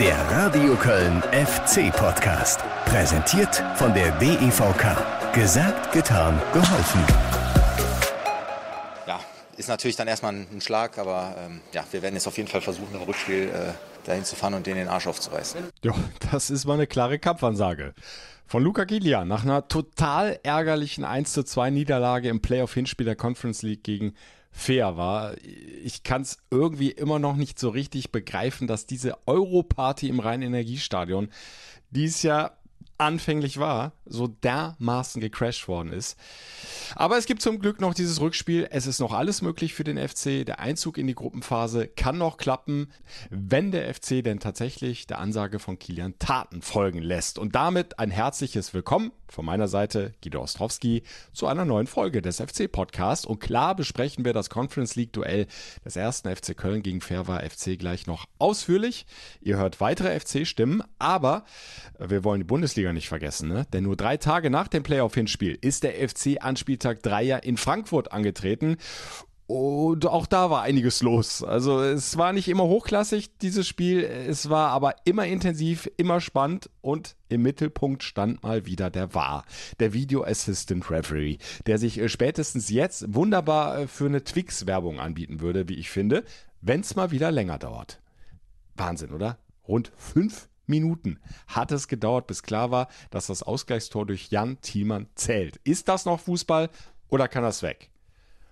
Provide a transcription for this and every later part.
Der Radio Köln FC Podcast. Präsentiert von der DEVK. Gesagt, getan, geholfen. Ja, ist natürlich dann erstmal ein Schlag, aber ähm, ja, wir werden jetzt auf jeden Fall versuchen, im Rückspiel äh, dahin zu fahren und den den Arsch aufzureißen. Ja, das ist mal eine klare Kampfansage. Von Luca Giglia nach einer total ärgerlichen 1 zu 2 Niederlage im Playoff-Hinspiel der Conference League gegen fair war. Ich kann es irgendwie immer noch nicht so richtig begreifen, dass diese Europarty im Rhein-Energiestadion dies Jahr anfänglich war, so dermaßen gecrashed worden ist. Aber es gibt zum Glück noch dieses Rückspiel. Es ist noch alles möglich für den FC. Der Einzug in die Gruppenphase kann noch klappen, wenn der FC denn tatsächlich der Ansage von Kilian Taten folgen lässt. Und damit ein herzliches Willkommen von meiner Seite, Guido Ostrowski, zu einer neuen Folge des FC Podcasts. Und klar besprechen wir das Conference League Duell des ersten FC Köln gegen Fairwa FC gleich noch ausführlich. Ihr hört weitere FC-Stimmen, aber wir wollen die Bundesliga nicht vergessen, ne? denn nur drei Tage nach dem Playoff-Hinspiel ist der FC an Spieltag 3 ja in Frankfurt angetreten und auch da war einiges los. Also es war nicht immer hochklassig, dieses Spiel. Es war aber immer intensiv, immer spannend und im Mittelpunkt stand mal wieder der VAR, der Video Assistant Referee, der sich äh, spätestens jetzt wunderbar äh, für eine Twix-Werbung anbieten würde, wie ich finde, wenn es mal wieder länger dauert. Wahnsinn, oder? Rund fünf Minuten hat es gedauert, bis klar war, dass das Ausgleichstor durch Jan Thielmann zählt. Ist das noch Fußball oder kann das weg?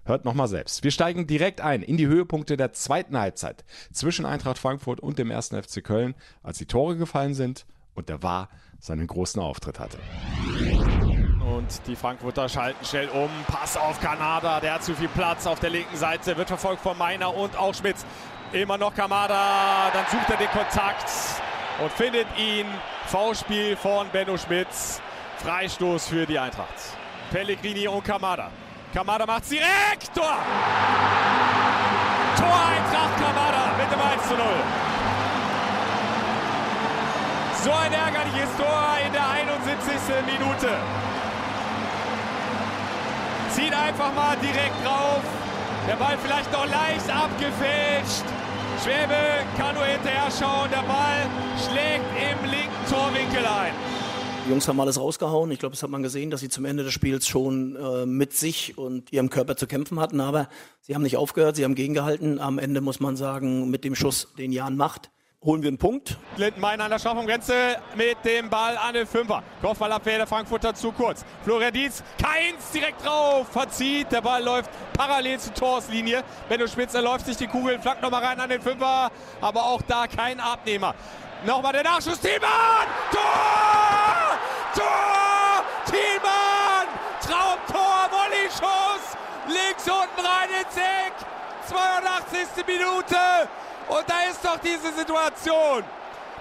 Hört nochmal selbst. Wir steigen direkt ein in die Höhepunkte der zweiten Halbzeit zwischen Eintracht Frankfurt und dem ersten FC Köln, als die Tore gefallen sind und der War seinen großen Auftritt hatte. Und die Frankfurter schalten schnell um. Pass auf Kanada, der hat zu viel Platz auf der linken Seite, wird verfolgt von Meiner und auch Schmitz. Immer noch Kamada, dann sucht er den Kontakt und findet ihn. V-Spiel von Benno Schmitz. Freistoß für die Eintracht. Pellegrini und Kamada. Kamada macht direkt Tor! Tor Eintracht Kamada mit dem 1 zu 0. So ein ärgerliches Tor in der 71. Minute. Zieht einfach mal direkt drauf. Der Ball vielleicht noch leicht abgefälscht. Schwäbe kann nur hinterher schauen. Der Ball schlägt im linken Torwinkel ein. Die Jungs haben alles rausgehauen. Ich glaube, das hat man gesehen, dass sie zum Ende des Spiels schon äh, mit sich und ihrem Körper zu kämpfen hatten. Aber sie haben nicht aufgehört, sie haben gegengehalten. Am Ende muss man sagen, mit dem Schuss, den Jan macht, holen wir einen Punkt. Lindenmein an der Strafraumgrenze mit dem Ball an den Fünfer. Kopfballabwehr der Frankfurter zu kurz. Florian Dietz, keins direkt drauf, verzieht. Der Ball läuft parallel zur Torslinie. Benno Spitzer läuft sich die Kugel, flackt nochmal rein an den Fünfer. Aber auch da kein Abnehmer. Nochmal der Nachschuss. Thielmann! Tor! Tor! Thielmann! Traumtor! Volley-Schuss! Links unten rein ins Eck! 82. Minute! Und da ist doch diese Situation.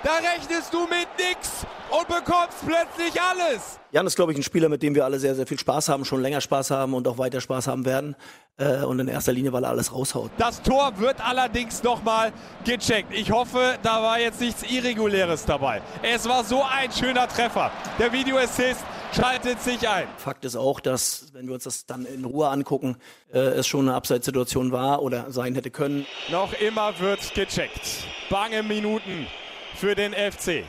Da rechnest du mit nix und bekommst plötzlich alles. Jan ist, glaube ich, ein Spieler, mit dem wir alle sehr, sehr viel Spaß haben, schon länger Spaß haben und auch weiter Spaß haben werden. Äh, und in erster Linie, weil er alles raushaut. Das Tor wird allerdings nochmal gecheckt. Ich hoffe, da war jetzt nichts Irreguläres dabei. Es war so ein schöner Treffer. Der Videoassist schaltet sich ein. Fakt ist auch, dass, wenn wir uns das dann in Ruhe angucken, äh, es schon eine Abseitssituation war oder sein hätte können. Noch immer wird gecheckt. Bange Minuten für den FC.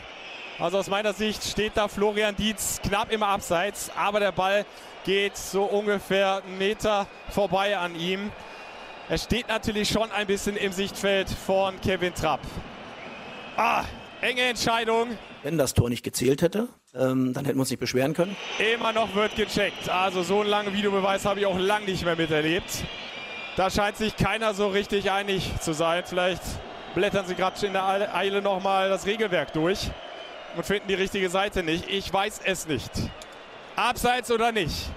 Also aus meiner Sicht steht da Florian Dietz knapp im Abseits, aber der Ball geht so ungefähr einen Meter vorbei an ihm. Er steht natürlich schon ein bisschen im Sichtfeld von Kevin Trapp. Ah, enge Entscheidung. Wenn das Tor nicht gezählt hätte, ähm, dann hätten wir uns nicht beschweren können. Immer noch wird gecheckt. Also so einen langen Videobeweis habe ich auch lang nicht mehr miterlebt. Da scheint sich keiner so richtig einig zu sein. Vielleicht blättern sie gerade in der Eile nochmal das Regelwerk durch und finden die richtige Seite nicht. Ich weiß es nicht. Abseits oder nicht?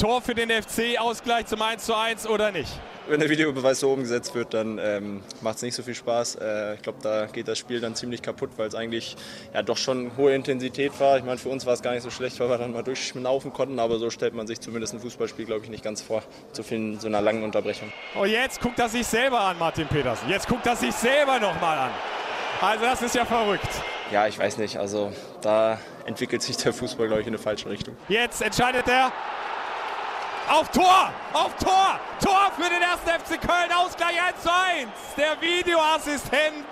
Tor für den FC, Ausgleich zum 1:1 oder nicht? Wenn der Videobeweis so umgesetzt wird, dann ähm, macht es nicht so viel Spaß. Äh, ich glaube, da geht das Spiel dann ziemlich kaputt, weil es eigentlich ja doch schon hohe Intensität war. Ich meine, für uns war es gar nicht so schlecht, weil wir dann mal durchschnaufen konnten, aber so stellt man sich zumindest ein Fußballspiel, glaube ich, nicht ganz vor, zu viel, so einer langen Unterbrechung. Oh, jetzt guckt er sich selber an, Martin Petersen. Jetzt guckt er sich selber nochmal an. Also das ist ja verrückt. Ja, ich weiß nicht. Also da entwickelt sich der Fußball, glaube ich, in eine falsche Richtung. Jetzt entscheidet er auf Tor! Auf Tor! Tor für den ersten FC Köln, Ausgleich 1 zu 1. Der Videoassistent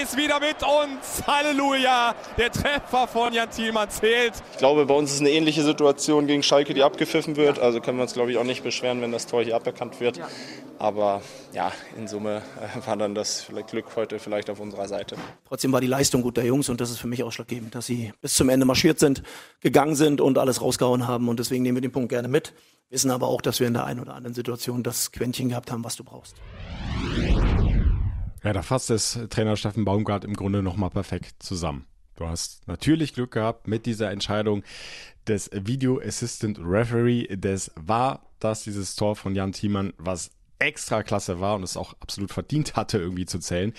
ist wieder mit uns. Halleluja. Der Treffer von Jan Thielmann zählt. Ich glaube, bei uns ist eine ähnliche Situation gegen Schalke, die abgepfiffen wird. Also können wir uns, glaube ich, auch nicht beschweren, wenn das Tor hier aberkannt wird. Aber ja, in Summe äh, war dann das Glück heute vielleicht auf unserer Seite. Trotzdem war die Leistung gut der Jungs und das ist für mich ausschlaggebend, dass sie bis zum Ende marschiert sind, gegangen sind und alles rausgehauen haben. Und deswegen nehmen wir den Punkt gerne mit. Wissen aber auch, dass wir in der einen oder anderen Situation das Quäntchen gehabt haben, was du brauchst. Ja, da fasst es Trainer Steffen Baumgart im Grunde nochmal perfekt zusammen. Du hast natürlich Glück gehabt mit dieser Entscheidung des Video Assistant Referee. Das war das, dieses Tor von Jan Thiemann, was extra klasse war und es auch absolut verdient hatte, irgendwie zu zählen.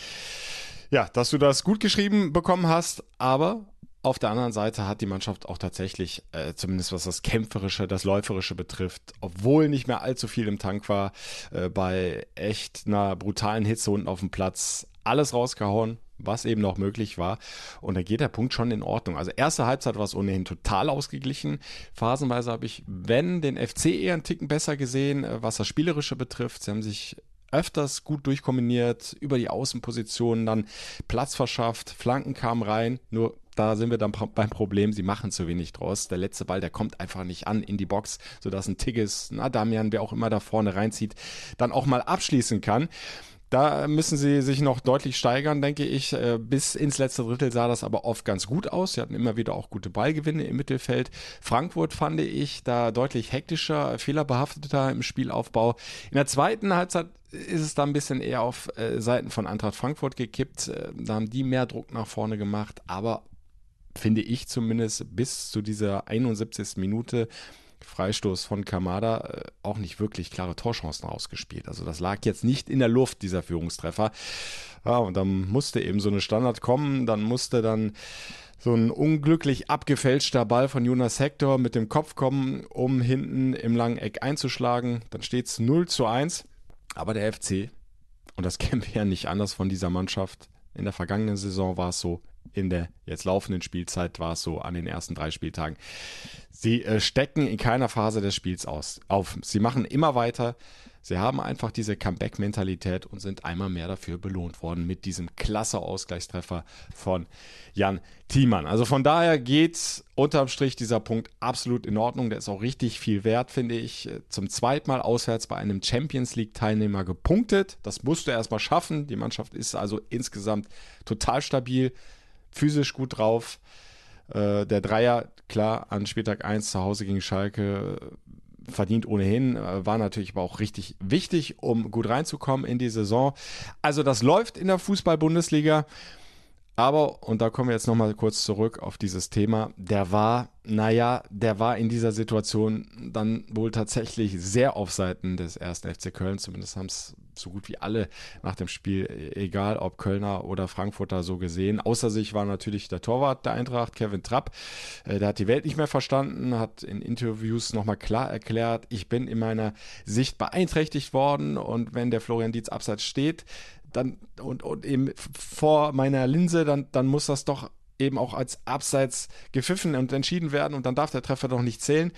Ja, dass du das gut geschrieben bekommen hast, aber auf der anderen Seite hat die Mannschaft auch tatsächlich, äh, zumindest was das Kämpferische, das Läuferische betrifft, obwohl nicht mehr allzu viel im Tank war, äh, bei echt einer brutalen Hitze unten auf dem Platz alles rausgehauen, was eben noch möglich war. Und da geht der Punkt schon in Ordnung. Also erste Halbzeit war es ohnehin total ausgeglichen. Phasenweise habe ich, wenn, den FC eher einen Ticken besser gesehen, äh, was das Spielerische betrifft. Sie haben sich öfters gut durchkombiniert, über die Außenpositionen dann Platz verschafft, Flanken kamen rein, nur da sind wir dann beim Problem, sie machen zu wenig draus. Der letzte Ball, der kommt einfach nicht an in die Box, sodass ein Tigges, na Damian, wer auch immer da vorne reinzieht, dann auch mal abschließen kann. Da müssen sie sich noch deutlich steigern, denke ich. Äh, bis ins letzte Drittel sah das aber oft ganz gut aus. Sie hatten immer wieder auch gute Ballgewinne im Mittelfeld. Frankfurt fand ich da deutlich hektischer, fehlerbehafteter im Spielaufbau. In der zweiten Halbzeit ist es da ein bisschen eher auf äh, Seiten von Eintracht Frankfurt gekippt. Äh, da haben die mehr Druck nach vorne gemacht, aber finde ich zumindest bis zu dieser 71. Minute Freistoß von Kamada äh, auch nicht wirklich klare Torchancen ausgespielt. Also das lag jetzt nicht in der Luft, dieser Führungstreffer. Ja, und dann musste eben so eine Standard kommen, dann musste dann so ein unglücklich abgefälschter Ball von Jonas Hector mit dem Kopf kommen, um hinten im langen Eck einzuschlagen. Dann steht es 0 zu 1. Aber der FC, und das kennen wir ja nicht anders von dieser Mannschaft, in der vergangenen Saison war es so, in der jetzt laufenden Spielzeit war es so an den ersten drei Spieltagen. Sie äh, stecken in keiner Phase des Spiels aus, auf. Sie machen immer weiter. Sie haben einfach diese Comeback-Mentalität und sind einmal mehr dafür belohnt worden mit diesem klasse Ausgleichstreffer von Jan Thiemann. Also von daher geht unterm Strich dieser Punkt absolut in Ordnung. Der ist auch richtig viel wert, finde ich. Zum zweiten Mal auswärts bei einem Champions League-Teilnehmer gepunktet. Das musst du erstmal schaffen. Die Mannschaft ist also insgesamt total stabil physisch gut drauf. Äh, der Dreier, klar, an Spieltag 1 zu Hause gegen Schalke verdient ohnehin, äh, war natürlich aber auch richtig wichtig, um gut reinzukommen in die Saison. Also das läuft in der Fußball-Bundesliga. Aber, und da kommen wir jetzt nochmal kurz zurück auf dieses Thema, der war, naja, der war in dieser Situation dann wohl tatsächlich sehr auf Seiten des ersten FC Köln. Zumindest haben es so gut wie alle nach dem Spiel, egal ob Kölner oder Frankfurter, so gesehen. Außer sich war natürlich der Torwart der Eintracht, Kevin Trapp. Äh, der hat die Welt nicht mehr verstanden, hat in Interviews nochmal klar erklärt, ich bin in meiner Sicht beeinträchtigt worden und wenn der Florian Dietz abseits steht, dann und, und eben vor meiner Linse, dann, dann muss das doch eben auch als Abseits gepfiffen und entschieden werden und dann darf der Treffer doch nicht zählen.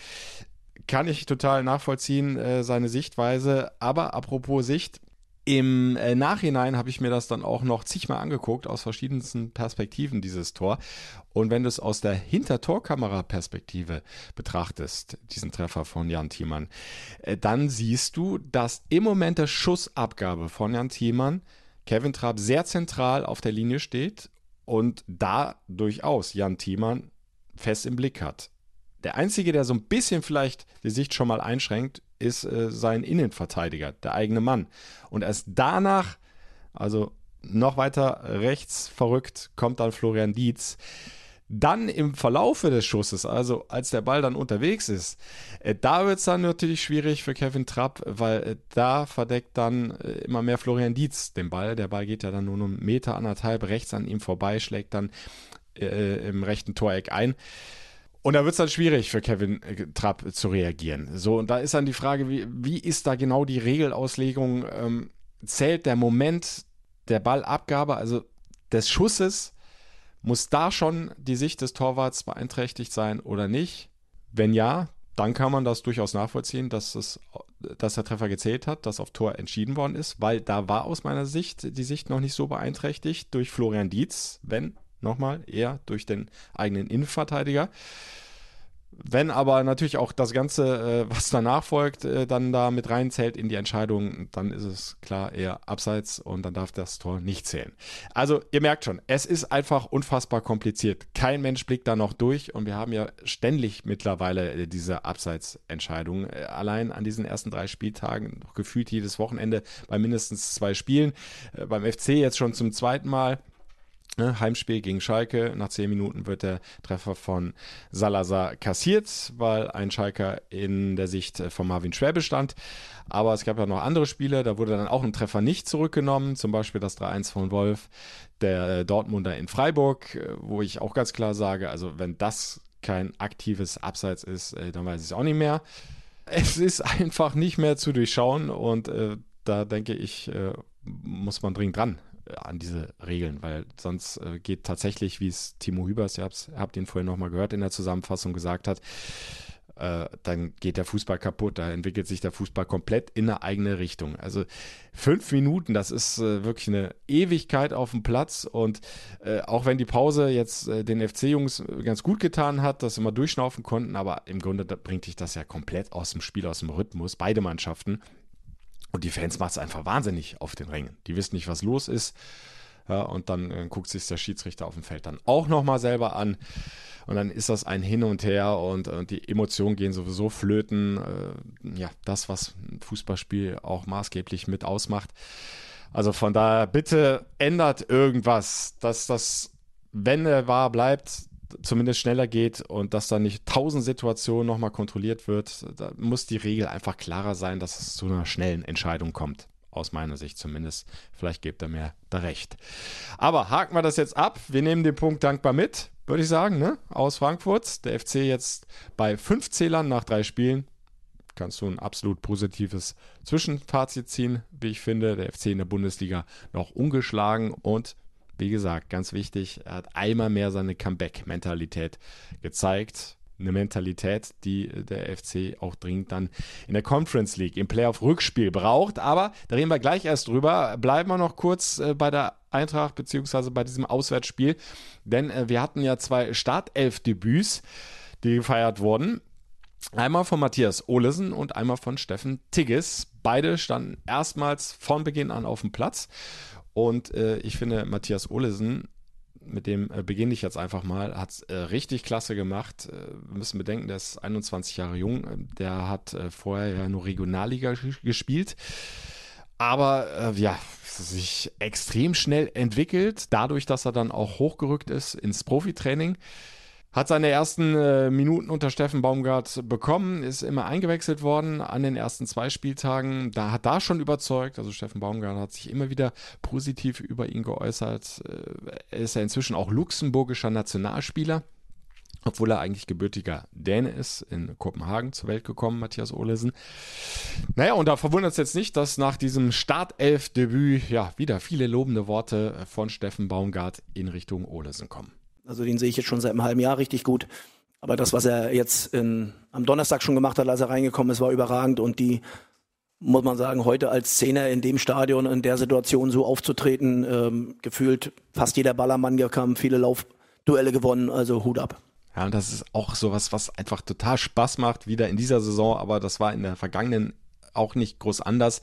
Kann ich total nachvollziehen, äh, seine Sichtweise. Aber apropos Sicht, im äh, Nachhinein habe ich mir das dann auch noch zigmal angeguckt, aus verschiedensten Perspektiven, dieses Tor. Und wenn du es aus der Hintertorkamera-Perspektive betrachtest, diesen Treffer von Jan Thiemann, äh, dann siehst du, dass im Moment der Schussabgabe von Jan Thiemann Kevin Trapp sehr zentral auf der Linie steht und da durchaus Jan Thiemann fest im Blick hat. Der Einzige, der so ein bisschen vielleicht die Sicht schon mal einschränkt, ist äh, sein Innenverteidiger, der eigene Mann. Und erst danach, also noch weiter rechts verrückt, kommt dann Florian Dietz. Dann im Verlaufe des Schusses, also als der Ball dann unterwegs ist, äh, da wird es dann natürlich schwierig für Kevin Trapp, weil äh, da verdeckt dann äh, immer mehr Florian Dietz den Ball. Der Ball geht ja dann nur einen Meter, anderthalb rechts an ihm vorbei, schlägt dann äh, im rechten Toreck ein. Und da wird es dann schwierig für Kevin äh, Trapp zu reagieren. So, und da ist dann die Frage, wie, wie ist da genau die Regelauslegung? Ähm, zählt der Moment der Ballabgabe, also des Schusses, muss da schon die Sicht des Torwarts beeinträchtigt sein oder nicht? Wenn ja, dann kann man das durchaus nachvollziehen, dass es dass der Treffer gezählt hat, dass auf Tor entschieden worden ist, weil da war aus meiner Sicht die Sicht noch nicht so beeinträchtigt durch Florian Dietz, wenn nochmal eher durch den eigenen Innenverteidiger. Wenn aber natürlich auch das Ganze, äh, was danach folgt, äh, dann da mit reinzählt in die Entscheidung, dann ist es klar eher abseits und dann darf das Tor nicht zählen. Also ihr merkt schon, es ist einfach unfassbar kompliziert. Kein Mensch blickt da noch durch und wir haben ja ständig mittlerweile äh, diese Abseitsentscheidungen. Allein an diesen ersten drei Spieltagen, gefühlt jedes Wochenende bei mindestens zwei Spielen. Beim FC jetzt schon zum zweiten Mal. Ne, Heimspiel gegen Schalke. Nach zehn Minuten wird der Treffer von Salazar kassiert, weil ein Schalker in der Sicht von Marvin Schwäbe stand. Aber es gab ja noch andere Spiele, da wurde dann auch ein Treffer nicht zurückgenommen, zum Beispiel das 3-1 von Wolf, der Dortmunder in Freiburg, wo ich auch ganz klar sage, also wenn das kein aktives Abseits ist, äh, dann weiß ich es auch nicht mehr. Es ist einfach nicht mehr zu durchschauen und äh, da denke ich, äh, muss man dringend dran an diese Regeln, weil sonst äh, geht tatsächlich, wie es Timo Hübers, ihr habt, habt ihn vorhin nochmal gehört in der Zusammenfassung gesagt hat, äh, dann geht der Fußball kaputt, da entwickelt sich der Fußball komplett in eine eigene Richtung. Also fünf Minuten, das ist äh, wirklich eine Ewigkeit auf dem Platz und äh, auch wenn die Pause jetzt äh, den FC-Jungs ganz gut getan hat, dass sie mal durchschnaufen konnten, aber im Grunde bringt dich das ja komplett aus dem Spiel, aus dem Rhythmus, beide Mannschaften. Und die Fans macht es einfach wahnsinnig auf den Rängen. Die wissen nicht, was los ist. Ja, und dann äh, guckt sich der Schiedsrichter auf dem Feld dann auch nochmal selber an. Und dann ist das ein Hin und Her und, und die Emotionen gehen sowieso flöten. Äh, ja, das, was ein Fußballspiel auch maßgeblich mit ausmacht. Also von daher, bitte ändert irgendwas, dass das, wenn er wahr bleibt, zumindest schneller geht und dass da nicht tausend Situationen nochmal kontrolliert wird. Da muss die Regel einfach klarer sein, dass es zu einer schnellen Entscheidung kommt. Aus meiner Sicht zumindest. Vielleicht gibt er mir da recht. Aber haken wir das jetzt ab. Wir nehmen den Punkt dankbar mit, würde ich sagen, ne? aus Frankfurt. Der FC jetzt bei fünf Zählern nach drei Spielen. Kannst du ein absolut positives Zwischenfazit ziehen, wie ich finde. Der FC in der Bundesliga noch ungeschlagen und wie gesagt, ganz wichtig, er hat einmal mehr seine Comeback-Mentalität gezeigt. Eine Mentalität, die der FC auch dringend dann in der Conference League im Playoff-Rückspiel braucht. Aber da reden wir gleich erst drüber. Bleiben wir noch kurz äh, bei der Eintracht beziehungsweise bei diesem Auswärtsspiel. Denn äh, wir hatten ja zwei Startelf-Debüts, die gefeiert wurden. Einmal von Matthias Olesen und einmal von Steffen Tigges. Beide standen erstmals von Beginn an auf dem Platz. Und äh, ich finde, Matthias Olesen, mit dem äh, beginne ich jetzt einfach mal, hat es äh, richtig klasse gemacht. Äh, wir müssen bedenken, der ist 21 Jahre jung. Der hat äh, vorher ja nur Regionalliga gespielt. Aber äh, ja, sich extrem schnell entwickelt, dadurch, dass er dann auch hochgerückt ist ins Profitraining. Hat seine ersten äh, Minuten unter Steffen Baumgart bekommen, ist immer eingewechselt worden an den ersten zwei Spieltagen. Da hat da schon überzeugt. Also Steffen Baumgart hat sich immer wieder positiv über ihn geäußert. Äh, er ist ja inzwischen auch luxemburgischer Nationalspieler. Obwohl er eigentlich gebürtiger Däne ist, in Kopenhagen zur Welt gekommen, Matthias Olesen. Naja, und da verwundert es jetzt nicht, dass nach diesem Startelf-Debüt ja wieder viele lobende Worte von Steffen Baumgart in Richtung Olesen kommen. Also den sehe ich jetzt schon seit einem halben Jahr richtig gut. Aber das, was er jetzt in, am Donnerstag schon gemacht hat, als er reingekommen ist, war überragend. Und die, muss man sagen, heute als Zehner in dem Stadion, in der Situation so aufzutreten, ähm, gefühlt fast jeder Ballermann kam, viele Laufduelle gewonnen, also Hut ab. Ja, und das ist auch sowas, was einfach total Spaß macht, wieder in dieser Saison, aber das war in der vergangenen auch nicht groß anders.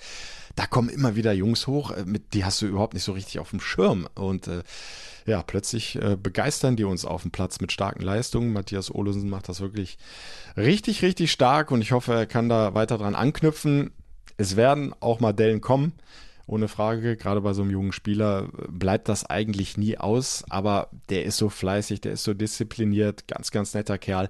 Da kommen immer wieder Jungs hoch, äh, mit, die hast du überhaupt nicht so richtig auf dem Schirm. Und äh, ja, plötzlich äh, begeistern die uns auf dem Platz mit starken Leistungen. Matthias Olesen macht das wirklich richtig, richtig stark und ich hoffe, er kann da weiter dran anknüpfen. Es werden auch mal Dellen kommen, ohne Frage. Gerade bei so einem jungen Spieler bleibt das eigentlich nie aus, aber der ist so fleißig, der ist so diszipliniert, ganz, ganz netter Kerl.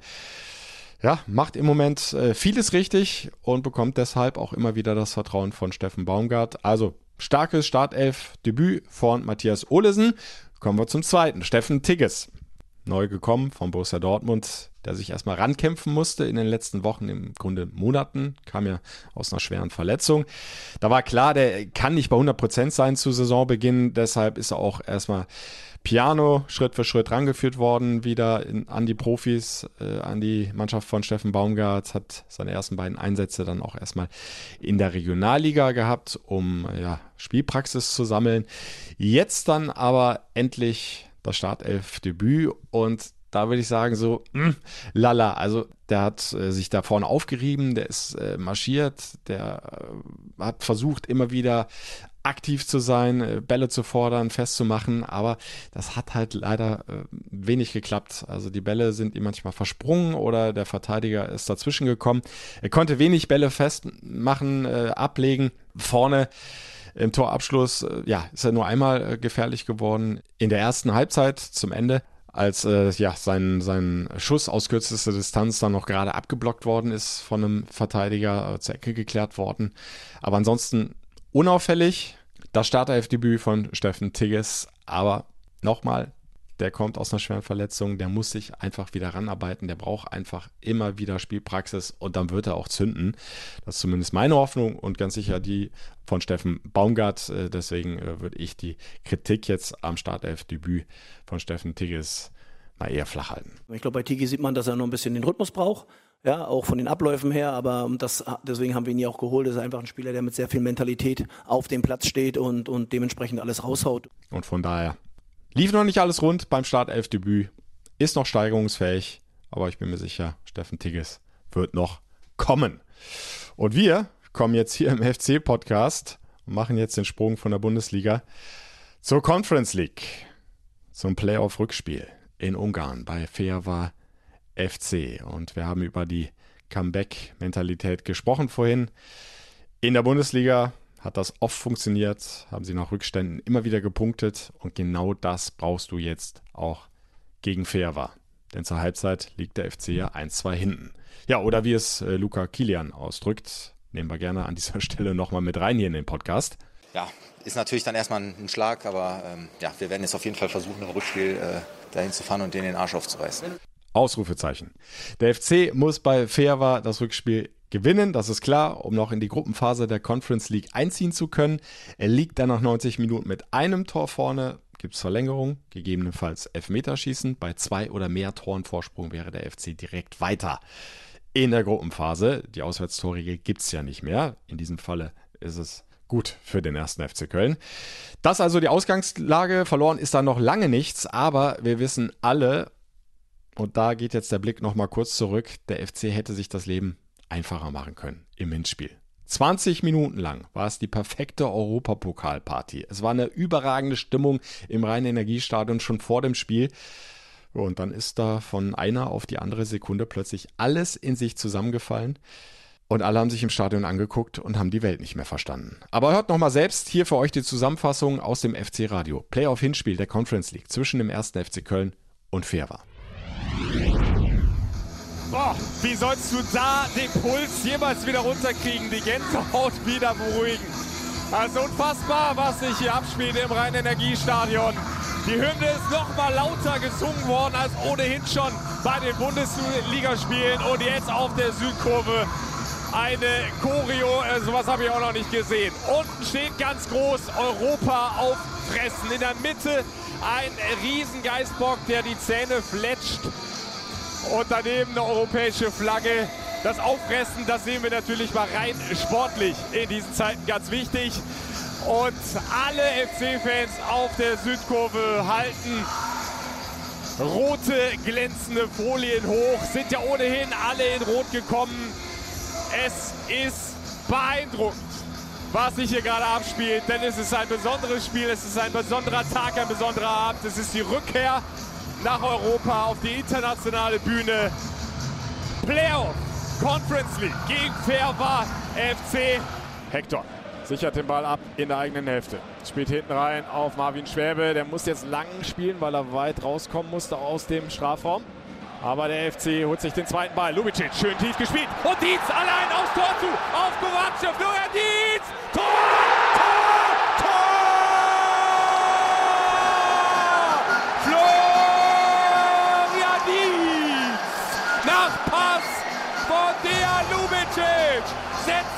Ja, macht im Moment äh, vieles richtig und bekommt deshalb auch immer wieder das Vertrauen von Steffen Baumgart. Also starkes Startelf-Debüt von Matthias Olesen. Kommen wir zum zweiten. Steffen Tigges. Neu gekommen von Borussia Dortmund, der sich erstmal rankämpfen musste in den letzten Wochen, im Grunde Monaten, kam ja aus einer schweren Verletzung. Da war klar, der kann nicht bei 100% sein zu Saisonbeginn, deshalb ist er auch erstmal Piano Schritt für Schritt rangeführt worden, wieder in, an die Profis, äh, an die Mannschaft von Steffen Baumgart, hat seine ersten beiden Einsätze dann auch erstmal in der Regionalliga gehabt, um ja, Spielpraxis zu sammeln. Jetzt dann aber endlich das Startelf-Debüt und da würde ich sagen, so, mh, hm, lala. Also, der hat äh, sich da vorne aufgerieben, der ist äh, marschiert, der äh, hat versucht, immer wieder aktiv zu sein, äh, Bälle zu fordern, festzumachen, aber das hat halt leider äh, wenig geklappt. Also die Bälle sind ihm manchmal versprungen oder der Verteidiger ist dazwischen gekommen. Er konnte wenig Bälle festmachen, äh, ablegen. Vorne im Torabschluss, ja, ist er nur einmal gefährlich geworden. In der ersten Halbzeit zum Ende als äh, ja, sein, sein Schuss aus kürzester Distanz dann noch gerade abgeblockt worden ist von einem Verteidiger, äh, zur Ecke geklärt worden. Aber ansonsten unauffällig. Das Startelfdebüt von Steffen Tigges. Aber nochmal, der kommt aus einer schweren Verletzung, der muss sich einfach wieder ranarbeiten, der braucht einfach immer wieder Spielpraxis und dann wird er auch zünden. Das ist zumindest meine Hoffnung und ganz sicher die von Steffen Baumgart. Äh, deswegen äh, würde ich die Kritik jetzt am Startelf-Debüt von Steffen Tigges mal eher flach halten. Ich glaube, bei Tigges sieht man, dass er noch ein bisschen den Rhythmus braucht. Ja, auch von den Abläufen her, aber das, deswegen haben wir ihn ja auch geholt. Er ist einfach ein Spieler, der mit sehr viel Mentalität auf dem Platz steht und, und dementsprechend alles raushaut. Und von daher Lief noch nicht alles rund beim Startelf-Debüt, ist noch steigerungsfähig, aber ich bin mir sicher, Steffen Tigges wird noch kommen. Und wir kommen jetzt hier im FC-Podcast und machen jetzt den Sprung von der Bundesliga zur Conference League, zum Playoff-Rückspiel in Ungarn bei Feava FC. Und wir haben über die Comeback-Mentalität gesprochen vorhin. In der Bundesliga hat das oft funktioniert, haben sie nach Rückständen immer wieder gepunktet und genau das brauchst du jetzt auch gegen Fairwa. Denn zur Halbzeit liegt der FC ja 1-2 hinten. Ja, oder wie es äh, Luca Kilian ausdrückt, nehmen wir gerne an dieser Stelle nochmal mit rein hier in den Podcast. Ja, ist natürlich dann erstmal ein Schlag, aber ähm, ja, wir werden jetzt auf jeden Fall versuchen, im Rückspiel äh, dahin zu fahren und den den Arsch aufzureißen. Ausrufezeichen. Der FC muss bei Fairwa das Rückspiel gewinnen, das ist klar, um noch in die Gruppenphase der Conference League einziehen zu können. Er liegt dann nach 90 Minuten mit einem Tor vorne. Gibt es Verlängerung, gegebenenfalls Elfmeterschießen. Bei zwei oder mehr Toren Vorsprung wäre der FC direkt weiter in der Gruppenphase. Die Auswärtstorregel gibt es ja nicht mehr. In diesem Falle ist es gut für den ersten FC Köln. Das also die Ausgangslage. Verloren ist da noch lange nichts, aber wir wissen alle, und da geht jetzt der Blick nochmal kurz zurück, der FC hätte sich das Leben einfacher machen können im Hinspiel. 20 Minuten lang war es die perfekte Europapokalparty. Es war eine überragende Stimmung im Rhein-Energiestadion schon vor dem Spiel. Und dann ist da von einer auf die andere Sekunde plötzlich alles in sich zusammengefallen. Und alle haben sich im Stadion angeguckt und haben die Welt nicht mehr verstanden. Aber hört nochmal selbst hier für euch die Zusammenfassung aus dem FC Radio. Playoff-Hinspiel der Conference League zwischen dem 1. FC Köln und Fairwa. Boah, wie sollst du da den Puls jemals wieder runterkriegen, die Gänsehaut wieder beruhigen? Also unfassbar, was sich hier abspielt im Rhein-Energiestadion. Die Hymne ist noch mal lauter gesungen worden als ohnehin schon bei den Bundesligaspielen und jetzt auf der Südkurve eine Choreo, äh, sowas habe ich auch noch nicht gesehen. Unten steht ganz groß Europa auffressen. In der Mitte ein Riesengeistbock, der die Zähne fletscht und daneben eine europäische Flagge. Das Auffressen, das sehen wir natürlich mal rein sportlich in diesen Zeiten ganz wichtig. Und alle FC-Fans auf der Südkurve halten rote glänzende Folien hoch, sind ja ohnehin alle in Rot gekommen. Es ist beeindruckend, was sich hier gerade abspielt, denn es ist ein besonderes Spiel, es ist ein besonderer Tag, ein besonderer Abend. Es ist die Rückkehr nach Europa auf die internationale Bühne. Playoff Conference League gegen Fairwa FC. Hector sichert den Ball ab in der eigenen Hälfte. Spielt hinten rein auf Marvin Schwäbe. Der muss jetzt lang spielen, weil er weit rauskommen musste aus dem Strafraum. Aber der FC holt sich den zweiten Ball. Lubicic schön tief gespielt. Und Dietz allein aufs Tor zu. Auf Goratschew. Florian Dietz. Tor!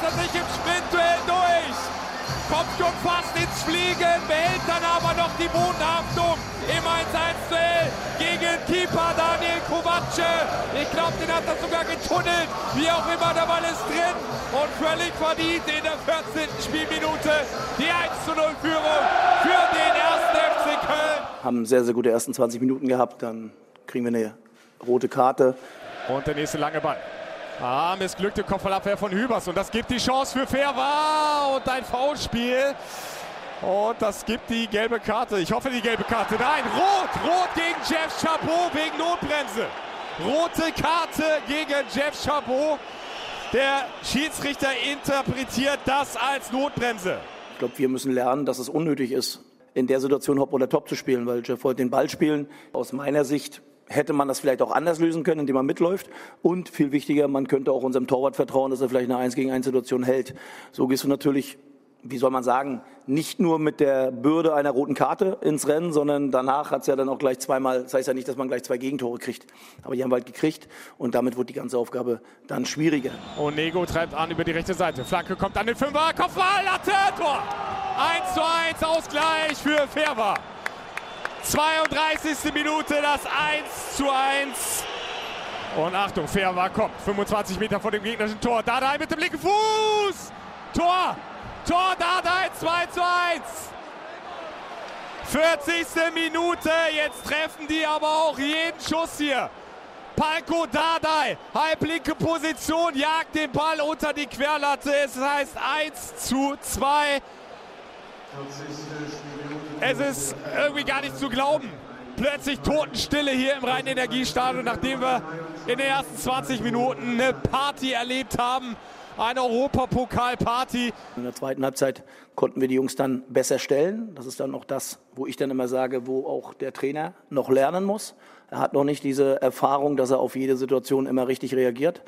Er sich im Sprintduell durch. Kommt schon fast ins Fliegen, behält dann aber noch die Bodenhaftung. im 1-1-Duell gegen Keeper Daniel Kovace. Ich glaube, den hat er sogar getunnelt. Wie auch immer, der Ball ist drin und völlig verdient in der 14. Spielminute die 1-0-Führung für den ersten FC Köln. Haben sehr, sehr gute ersten 20 Minuten gehabt, dann kriegen wir eine rote Karte. Und der nächste lange Ball. Ah, missglückte Kopfballabwehr von Hübers und das gibt die Chance für Fairwa und ein Foulspiel. Und das gibt die gelbe Karte. Ich hoffe, die gelbe Karte. Nein, rot, rot gegen Jeff Chabot wegen Notbremse. Rote Karte gegen Jeff Chabot. Der Schiedsrichter interpretiert das als Notbremse. Ich glaube, wir müssen lernen, dass es unnötig ist, in der Situation Hop oder Top zu spielen, weil Jeff wollte den Ball spielen. Aus meiner Sicht hätte man das vielleicht auch anders lösen können, indem man mitläuft. Und viel wichtiger, man könnte auch unserem Torwart vertrauen, dass er vielleicht eine 1 gegen 1 Situation hält. So gehst du natürlich, wie soll man sagen, nicht nur mit der Bürde einer roten Karte ins Rennen, sondern danach hat es ja dann auch gleich zweimal, das heißt ja nicht, dass man gleich zwei Gegentore kriegt. Aber die haben wir halt gekriegt und damit wird die ganze Aufgabe dann schwieriger. Und Nego treibt an über die rechte Seite. Flanke kommt an den Fünfer, Kopfball, Latte, Tor! 1 zu 1 Ausgleich für Ferber. 32. Minute das 1 zu 1. Und Achtung, Fairwa kommt. 25 Meter vor dem gegnerischen Tor. Dardai mit dem linken Fuß. Tor. Tor Dardai 2 zu 1. 40. Minute. Jetzt treffen die aber auch jeden Schuss hier. Palko Dardai, halblinke Position, jagt den Ball unter die Querlatte. Es heißt 1 zu 2. Es ist irgendwie gar nicht zu glauben. Plötzlich Totenstille hier im Rhein-Energiestadion, nachdem wir in den ersten 20 Minuten eine Party erlebt haben. Eine Europapokalparty. In der zweiten Halbzeit konnten wir die Jungs dann besser stellen. Das ist dann auch das, wo ich dann immer sage, wo auch der Trainer noch lernen muss. Er hat noch nicht diese Erfahrung, dass er auf jede Situation immer richtig reagiert.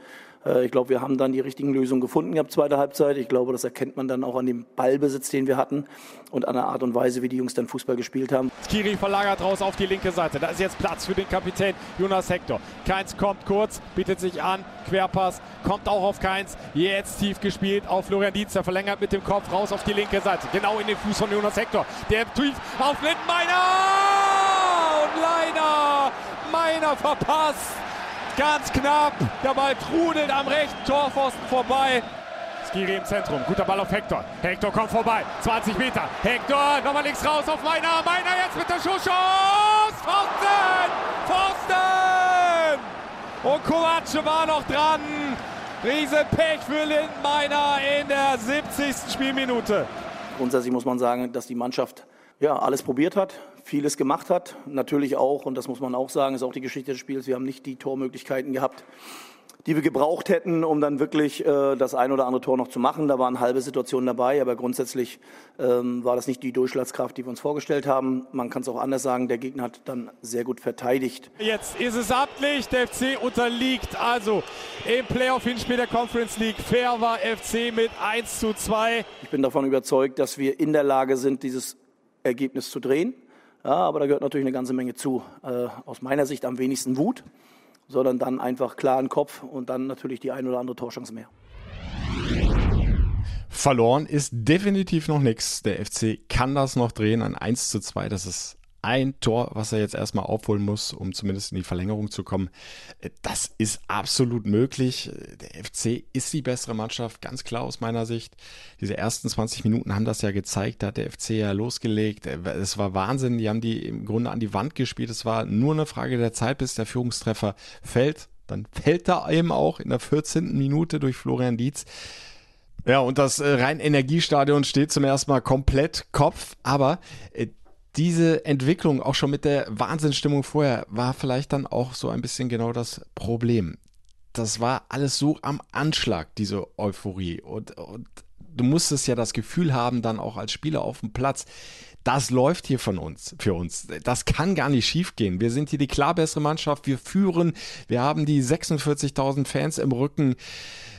Äh, ich glaube, wir haben dann die richtigen Lösungen gefunden gehabt, zweite Halbzeit. Ich glaube, das erkennt man dann auch an dem Ballbesitz, den wir hatten und an der Art und Weise, wie die Jungs dann Fußball gespielt haben. Skiri verlagert raus auf die linke Seite. Da ist jetzt Platz für den Kapitän Jonas Hector. Keins kommt kurz, bietet sich an, Querpass, kommt auch auf Keins. Jetzt tief gespielt auf Florian Dienst, der verlängert mit dem Kopf raus auf die linke Seite. Genau in den Fuß von Jonas Hector. Der tief auf Lindenmeiner und Leiner. Meiner verpasst. Ganz knapp. Der Ball trudelt am rechten Torpfosten vorbei. Skiri im Zentrum. Guter Ball auf Hector. Hector kommt vorbei. 20 Meter. Hector nochmal links raus auf Meiner. Meiner jetzt mit der Schussschuss. Pfosten! Pfosten! Und Kovace war noch dran. Riesenpech für Lindmeiner in der 70. Spielminute. Grundsätzlich muss man sagen, dass die Mannschaft ja, alles probiert hat, vieles gemacht hat. Natürlich auch, und das muss man auch sagen, ist auch die Geschichte des Spiels, wir haben nicht die Tormöglichkeiten gehabt, die wir gebraucht hätten, um dann wirklich äh, das ein oder andere Tor noch zu machen. Da waren halbe Situationen dabei, aber grundsätzlich ähm, war das nicht die Durchschlagskraft, die wir uns vorgestellt haben. Man kann es auch anders sagen, der Gegner hat dann sehr gut verteidigt. Jetzt ist es Abpflicht, der FC unterliegt also im Playoff-Hinspiel der Conference League. Fair war FC mit 1 zu 2. Ich bin davon überzeugt, dass wir in der Lage sind, dieses Ergebnis zu drehen. Ja, aber da gehört natürlich eine ganze Menge zu. Äh, aus meiner Sicht am wenigsten Wut, sondern dann einfach klaren Kopf und dann natürlich die ein oder andere Torchance mehr. Verloren ist definitiv noch nichts. Der FC kann das noch drehen. Ein 1 zu 2, das ist ein Tor, was er jetzt erstmal aufholen muss, um zumindest in die Verlängerung zu kommen. Das ist absolut möglich. Der FC ist die bessere Mannschaft, ganz klar aus meiner Sicht. Diese ersten 20 Minuten haben das ja gezeigt, da hat der FC ja losgelegt. Es war Wahnsinn, die haben die im Grunde an die Wand gespielt. Es war nur eine Frage der Zeit, bis der Führungstreffer fällt. Dann fällt er eben auch in der 14. Minute durch Florian Dietz. Ja, und das äh, Rhein-Energiestadion steht zum ersten Mal komplett Kopf, aber äh, diese Entwicklung, auch schon mit der Wahnsinnsstimmung vorher, war vielleicht dann auch so ein bisschen genau das Problem. Das war alles so am Anschlag, diese Euphorie. Und, und du musstest ja das Gefühl haben, dann auch als Spieler auf dem Platz, das läuft hier von uns, für uns. Das kann gar nicht schiefgehen. Wir sind hier die klar bessere Mannschaft. Wir führen. Wir haben die 46.000 Fans im Rücken.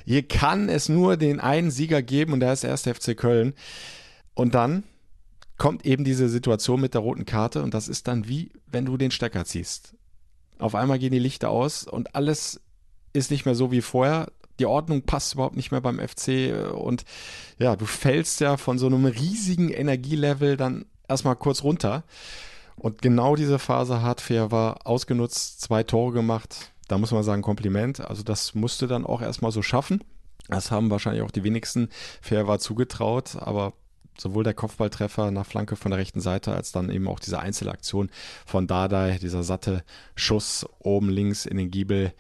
Hier kann es nur den einen Sieger geben und der ist der erste FC Köln. Und dann kommt eben diese Situation mit der roten Karte und das ist dann wie, wenn du den Stecker ziehst. Auf einmal gehen die Lichter aus und alles ist nicht mehr so wie vorher. Die Ordnung passt überhaupt nicht mehr beim FC und ja, du fällst ja von so einem riesigen Energielevel dann erstmal kurz runter. Und genau diese Phase hat war ausgenutzt, zwei Tore gemacht. Da muss man sagen, Kompliment. Also das musste dann auch erstmal so schaffen. Das haben wahrscheinlich auch die wenigsten war zugetraut, aber sowohl der Kopfballtreffer nach Flanke von der rechten Seite als dann eben auch diese Einzelaktion von Dardai, dieser satte Schuss oben links in den Giebel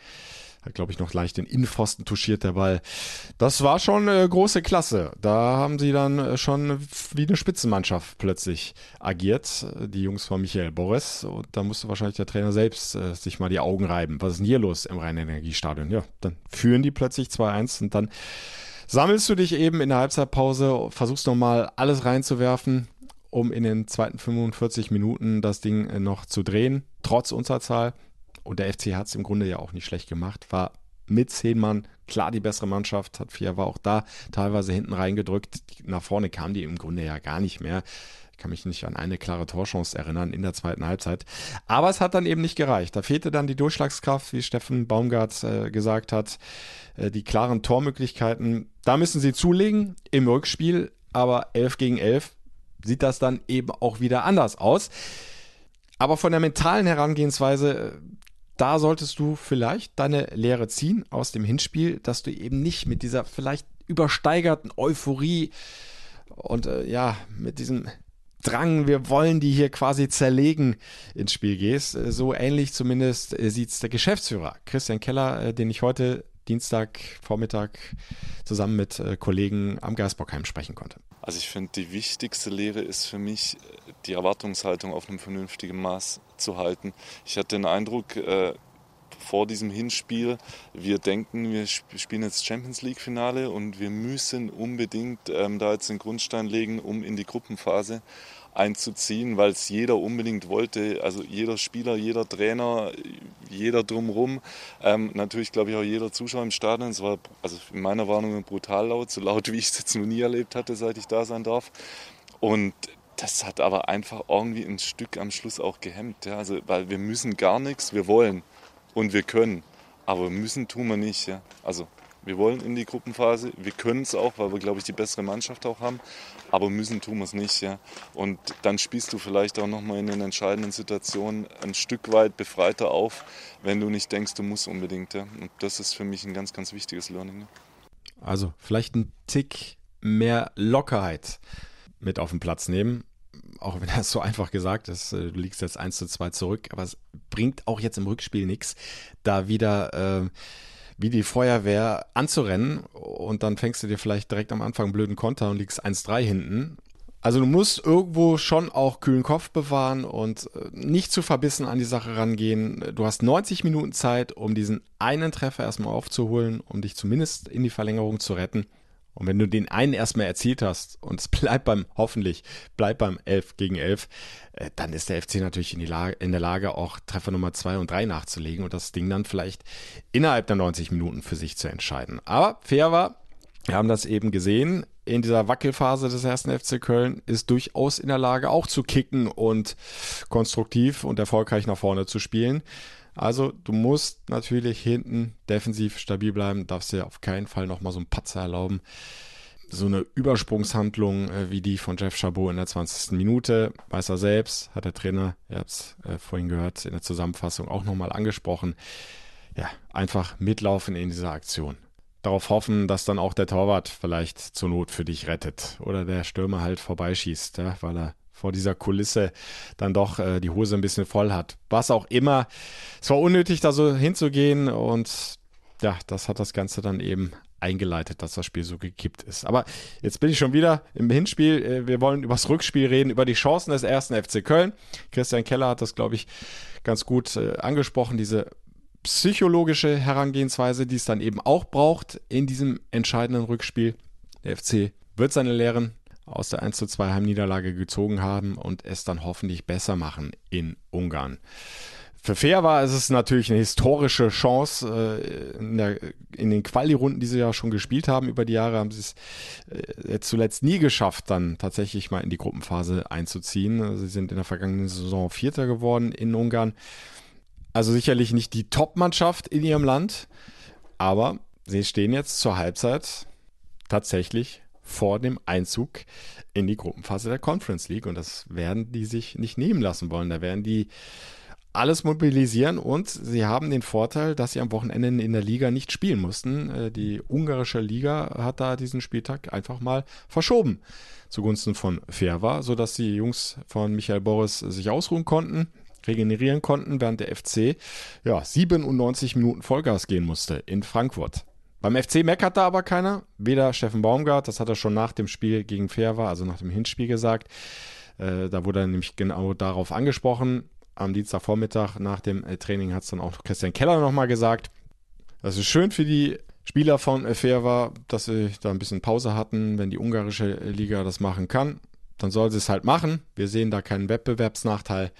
hat, glaube ich, noch leicht den Innenpfosten touchiert, der Ball. Das war schon äh, große Klasse. Da haben sie dann äh, schon wie eine Spitzenmannschaft plötzlich agiert, die Jungs von Michael Boris. Und da musste wahrscheinlich der Trainer selbst äh, sich mal die Augen reiben. Was ist denn hier los im Rhein-Energiestadion? Ja, dann führen die plötzlich 2-1 und dann sammelst du dich eben in der Halbzeitpause, versuchst nochmal alles reinzuwerfen, um in den zweiten 45 Minuten das Ding äh, noch zu drehen, trotz Unterzahl. Und der FC hat es im Grunde ja auch nicht schlecht gemacht, war mit zehn Mann klar die bessere Mannschaft, hat vier, war auch da teilweise hinten reingedrückt. Nach vorne kam die im Grunde ja gar nicht mehr. Ich kann mich nicht an eine klare Torchance erinnern in der zweiten Halbzeit. Aber es hat dann eben nicht gereicht. Da fehlte dann die Durchschlagskraft, wie Steffen Baumgart äh, gesagt hat, äh, die klaren Tormöglichkeiten. Da müssen sie zulegen im Rückspiel, aber 11 gegen 11 sieht das dann eben auch wieder anders aus. Aber von der mentalen Herangehensweise äh, da solltest du vielleicht deine Lehre ziehen aus dem Hinspiel, dass du eben nicht mit dieser vielleicht übersteigerten Euphorie und äh, ja, mit diesem Drang, wir wollen die hier quasi zerlegen, ins Spiel gehst. Äh, so ähnlich zumindest äh, sieht es der Geschäftsführer Christian Keller, äh, den ich heute Dienstag Vormittag zusammen mit Kollegen am Geisbockheim sprechen konnte. Also ich finde, die wichtigste Lehre ist für mich, die Erwartungshaltung auf einem vernünftigen Maß zu halten. Ich hatte den Eindruck, vor diesem Hinspiel, wir denken, wir spielen jetzt Champions League Finale und wir müssen unbedingt ähm, da jetzt den Grundstein legen, um in die Gruppenphase einzuziehen, weil es jeder unbedingt wollte. Also jeder Spieler, jeder Trainer, jeder drumherum. Ähm, natürlich glaube ich auch jeder Zuschauer im Stadion. Es war also in meiner Warnung brutal laut, so laut wie ich es jetzt noch nie erlebt hatte, seit ich da sein darf. Und das hat aber einfach irgendwie ein Stück am Schluss auch gehemmt. Ja? Also, weil wir müssen gar nichts, wir wollen und wir können. Aber müssen tun wir nicht. Ja? Also wir wollen in die Gruppenphase, wir können es auch, weil wir, glaube ich, die bessere Mannschaft auch haben, aber müssen tun wir es nicht. Ja? Und dann spielst du vielleicht auch nochmal in den entscheidenden Situationen ein Stück weit befreiter auf, wenn du nicht denkst, du musst unbedingt. Ja? Und das ist für mich ein ganz, ganz wichtiges Learning. Ja? Also vielleicht ein Tick mehr Lockerheit mit auf den Platz nehmen. Auch wenn das so einfach gesagt ist, äh, du liegst jetzt 1 zu 2 zurück, aber es bringt auch jetzt im Rückspiel nichts, da wieder äh, wie die Feuerwehr anzurennen und dann fängst du dir vielleicht direkt am Anfang einen blöden Konter und liegst 1-3 hinten. Also du musst irgendwo schon auch kühlen Kopf bewahren und äh, nicht zu verbissen an die Sache rangehen. Du hast 90 Minuten Zeit, um diesen einen Treffer erstmal aufzuholen, um dich zumindest in die Verlängerung zu retten. Und wenn du den einen erstmal erzielt hast und es bleibt beim, hoffentlich, bleibt beim 11 gegen 11, äh, dann ist der FC natürlich in, die Lage, in der Lage, auch Treffer Nummer 2 und 3 nachzulegen und das Ding dann vielleicht innerhalb der 90 Minuten für sich zu entscheiden. Aber fair war, wir haben das eben gesehen, in dieser Wackelphase des ersten FC Köln ist durchaus in der Lage, auch zu kicken und konstruktiv und erfolgreich nach vorne zu spielen. Also du musst natürlich hinten defensiv stabil bleiben, darfst dir auf keinen Fall nochmal so einen Patzer erlauben. So eine Übersprungshandlung äh, wie die von Jeff Chabot in der 20. Minute, weiß er selbst, hat der Trainer, ihr habt es äh, vorhin gehört, in der Zusammenfassung auch nochmal angesprochen. Ja, einfach mitlaufen in dieser Aktion. Darauf hoffen, dass dann auch der Torwart vielleicht zur Not für dich rettet oder der Stürmer halt vorbeischießt, ja, weil er vor dieser Kulisse dann doch äh, die Hose ein bisschen voll hat. Was auch immer. Es war unnötig, da so hinzugehen und ja, das hat das Ganze dann eben eingeleitet, dass das Spiel so gekippt ist. Aber jetzt bin ich schon wieder im Hinspiel. Äh, wir wollen über das Rückspiel reden, über die Chancen des ersten FC Köln. Christian Keller hat das, glaube ich, ganz gut äh, angesprochen, diese psychologische Herangehensweise, die es dann eben auch braucht in diesem entscheidenden Rückspiel. Der FC wird seine Lehren aus der 1 zu 2 Heimniederlage gezogen haben und es dann hoffentlich besser machen in Ungarn. Für Fair war es natürlich eine historische Chance. Äh, in, der, in den Quali-Runden, die sie ja schon gespielt haben über die Jahre, haben sie es äh, zuletzt nie geschafft, dann tatsächlich mal in die Gruppenphase einzuziehen. Sie sind in der vergangenen Saison Vierter geworden in Ungarn. Also sicherlich nicht die Top-Mannschaft in ihrem Land, aber sie stehen jetzt zur Halbzeit tatsächlich vor dem Einzug in die Gruppenphase der Conference League. Und das werden die sich nicht nehmen lassen wollen. Da werden die alles mobilisieren und sie haben den Vorteil, dass sie am Wochenende in der Liga nicht spielen mussten. Äh, die ungarische Liga hat da diesen Spieltag einfach mal verschoben zugunsten von Ferva, sodass die Jungs von Michael Boris sich ausruhen konnten, regenerieren konnten, während der FC ja 97 Minuten Vollgas gehen musste in Frankfurt. Beim FC meckert da aber keiner, weder Steffen Baumgart, das hat er schon nach dem Spiel gegen Ferva, also nach dem Hinspiel gesagt. Äh, da wurde er nämlich genau darauf angesprochen am Dienstagvormittag nach dem äh, Training hat es dann auch Christian Keller nochmal gesagt. Das ist schön für die Spieler von Ferva, dass sie da ein bisschen Pause hatten. Wenn die ungarische Liga das machen kann, dann soll sie es halt machen. Wir sehen da keinen Wettbewerbsnachteil.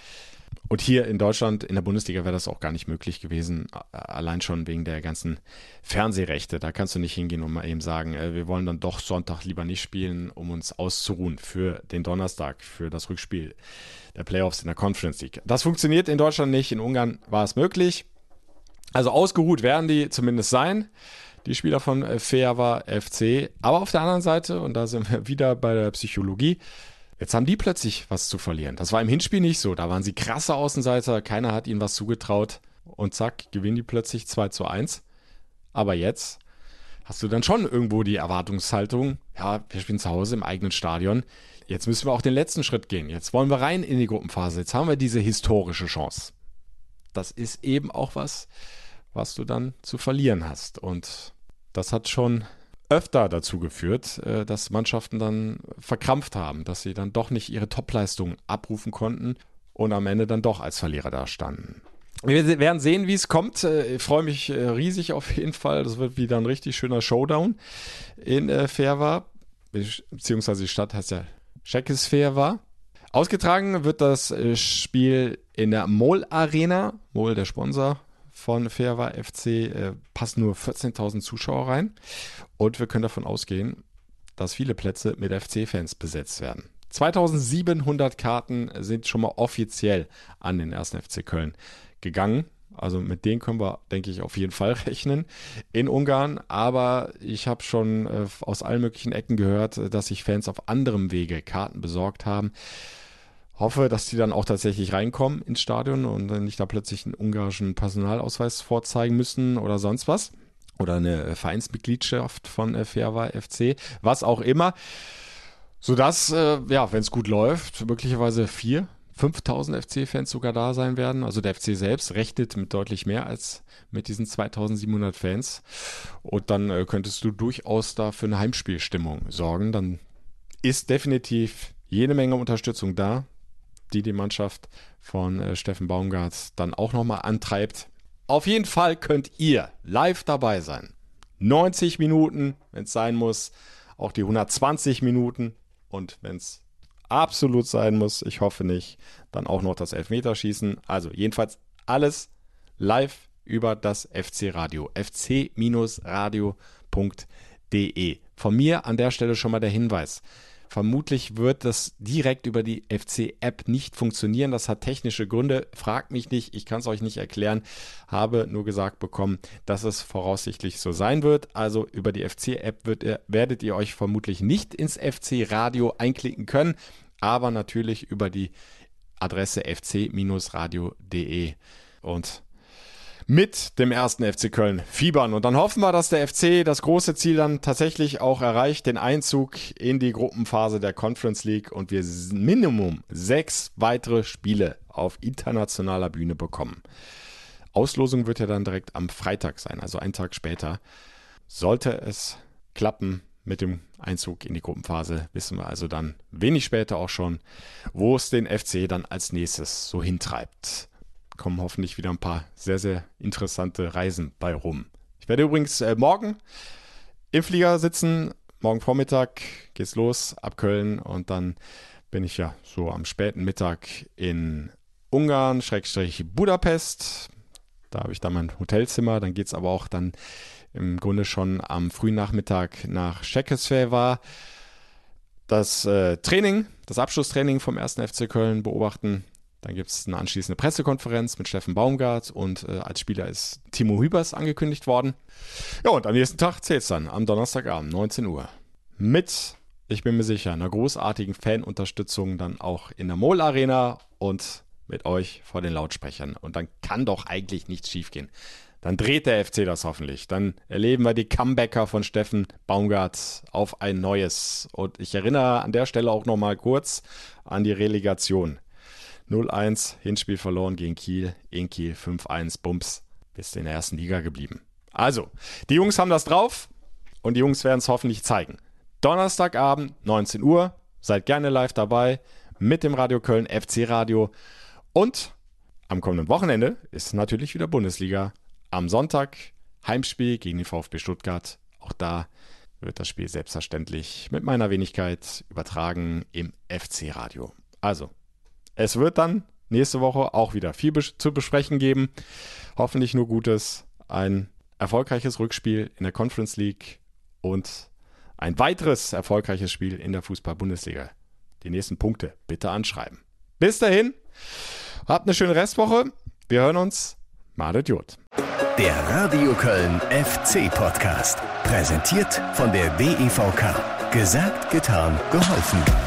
Und hier in Deutschland, in der Bundesliga, wäre das auch gar nicht möglich gewesen, allein schon wegen der ganzen Fernsehrechte. Da kannst du nicht hingehen und mal eben sagen, äh, wir wollen dann doch Sonntag lieber nicht spielen, um uns auszuruhen für den Donnerstag, für das Rückspiel der Playoffs in der Conference League. Das funktioniert in Deutschland nicht, in Ungarn war es möglich. Also ausgeruht werden die zumindest sein, die Spieler von äh, Feava FC. Aber auf der anderen Seite, und da sind wir wieder bei der Psychologie, Jetzt haben die plötzlich was zu verlieren. Das war im Hinspiel nicht so. Da waren sie krasse Außenseiter, keiner hat ihnen was zugetraut. Und zack, gewinnen die plötzlich 2 zu 1. Aber jetzt hast du dann schon irgendwo die Erwartungshaltung, ja, wir spielen zu Hause im eigenen Stadion. Jetzt müssen wir auch den letzten Schritt gehen. Jetzt wollen wir rein in die Gruppenphase. Jetzt haben wir diese historische Chance. Das ist eben auch was, was du dann zu verlieren hast. Und das hat schon öfter dazu geführt, äh, dass Mannschaften dann verkrampft haben, dass sie dann doch nicht ihre Topleistung abrufen konnten und am Ende dann doch als Verlierer dastanden. Wir werden sehen, wie es kommt. Äh, ich freue mich äh, riesig auf jeden Fall. Das wird wieder ein richtig schöner Showdown in Ferva. Beziehungsweise die Stadt heißt ja Czechosferva. Ausgetragen wird das Spiel in der Mol Arena. Mol, der Sponsor von Ferva FC äh, passen nur 14.000 Zuschauer rein. Und wir können davon ausgehen, dass viele Plätze mit FC-Fans besetzt werden. 2700 Karten sind schon mal offiziell an den ersten FC Köln gegangen. Also mit denen können wir, denke ich, auf jeden Fall rechnen in Ungarn. Aber ich habe schon äh, aus allen möglichen Ecken gehört, dass sich Fans auf anderem Wege Karten besorgt haben hoffe, dass die dann auch tatsächlich reinkommen ins Stadion und nicht da plötzlich einen ungarischen Personalausweis vorzeigen müssen oder sonst was. Oder eine Vereinsmitgliedschaft von äh, Fairwa FC, was auch immer. Sodass, äh, ja, wenn es gut läuft, möglicherweise vier, 5000 FC-Fans sogar da sein werden. Also der FC selbst rechnet mit deutlich mehr als mit diesen 2700 Fans. Und dann äh, könntest du durchaus da für eine Heimspielstimmung sorgen. Dann ist definitiv jede Menge Unterstützung da die die Mannschaft von äh, Steffen Baumgart dann auch nochmal antreibt. Auf jeden Fall könnt ihr live dabei sein. 90 Minuten, wenn es sein muss, auch die 120 Minuten und wenn es absolut sein muss, ich hoffe nicht, dann auch noch das Elfmeterschießen. Also jedenfalls alles live über das FC Radio, fc-radio.de. Von mir an der Stelle schon mal der Hinweis. Vermutlich wird das direkt über die FC-App nicht funktionieren. Das hat technische Gründe. Fragt mich nicht, ich kann es euch nicht erklären. Habe nur gesagt bekommen, dass es voraussichtlich so sein wird. Also über die FC-App werdet ihr euch vermutlich nicht ins FC-Radio einklicken können, aber natürlich über die Adresse fc-radio.de. Und mit dem ersten FC Köln fiebern. Und dann hoffen wir, dass der FC das große Ziel dann tatsächlich auch erreicht, den Einzug in die Gruppenphase der Conference League und wir Minimum sechs weitere Spiele auf internationaler Bühne bekommen. Auslosung wird ja dann direkt am Freitag sein, also einen Tag später. Sollte es klappen mit dem Einzug in die Gruppenphase, wissen wir also dann wenig später auch schon, wo es den FC dann als nächstes so hintreibt kommen hoffentlich wieder ein paar sehr, sehr interessante Reisen bei rum. Ich werde übrigens äh, morgen im Flieger sitzen. Morgen Vormittag geht's los ab Köln und dann bin ich ja so am späten Mittag in Ungarn, Schrägstrich Budapest. Da habe ich dann mein Hotelzimmer. Dann geht es aber auch dann im Grunde schon am frühen Nachmittag nach Czechoslowakia. Das äh, Training, das Abschlusstraining vom 1. FC Köln beobachten. Dann gibt es eine anschließende Pressekonferenz mit Steffen Baumgart und äh, als Spieler ist Timo Hübers angekündigt worden. Ja, und am nächsten Tag zählt es dann, am Donnerstagabend, 19 Uhr. Mit ich bin mir sicher, einer großartigen Fanunterstützung dann auch in der Mol Arena und mit euch vor den Lautsprechern. Und dann kann doch eigentlich nichts schiefgehen. Dann dreht der FC das hoffentlich. Dann erleben wir die Comebacker von Steffen Baumgart auf ein neues. Und ich erinnere an der Stelle auch nochmal kurz an die Relegation. 0-1, Hinspiel verloren gegen Kiel, in Kiel 5-1, Bums, bist in der ersten Liga geblieben. Also, die Jungs haben das drauf und die Jungs werden es hoffentlich zeigen. Donnerstagabend, 19 Uhr, seid gerne live dabei mit dem Radio Köln FC Radio. Und am kommenden Wochenende ist natürlich wieder Bundesliga. Am Sonntag Heimspiel gegen den VfB Stuttgart. Auch da wird das Spiel selbstverständlich mit meiner Wenigkeit übertragen im FC Radio. Also, es wird dann nächste Woche auch wieder viel zu besprechen geben. Hoffentlich nur Gutes. Ein erfolgreiches Rückspiel in der Conference League und ein weiteres erfolgreiches Spiel in der Fußball-Bundesliga. Die nächsten Punkte bitte anschreiben. Bis dahin, habt eine schöne Restwoche. Wir hören uns. Madet Jod. Der Radio Köln FC Podcast. Präsentiert von der DEVK. Gesagt, getan, geholfen.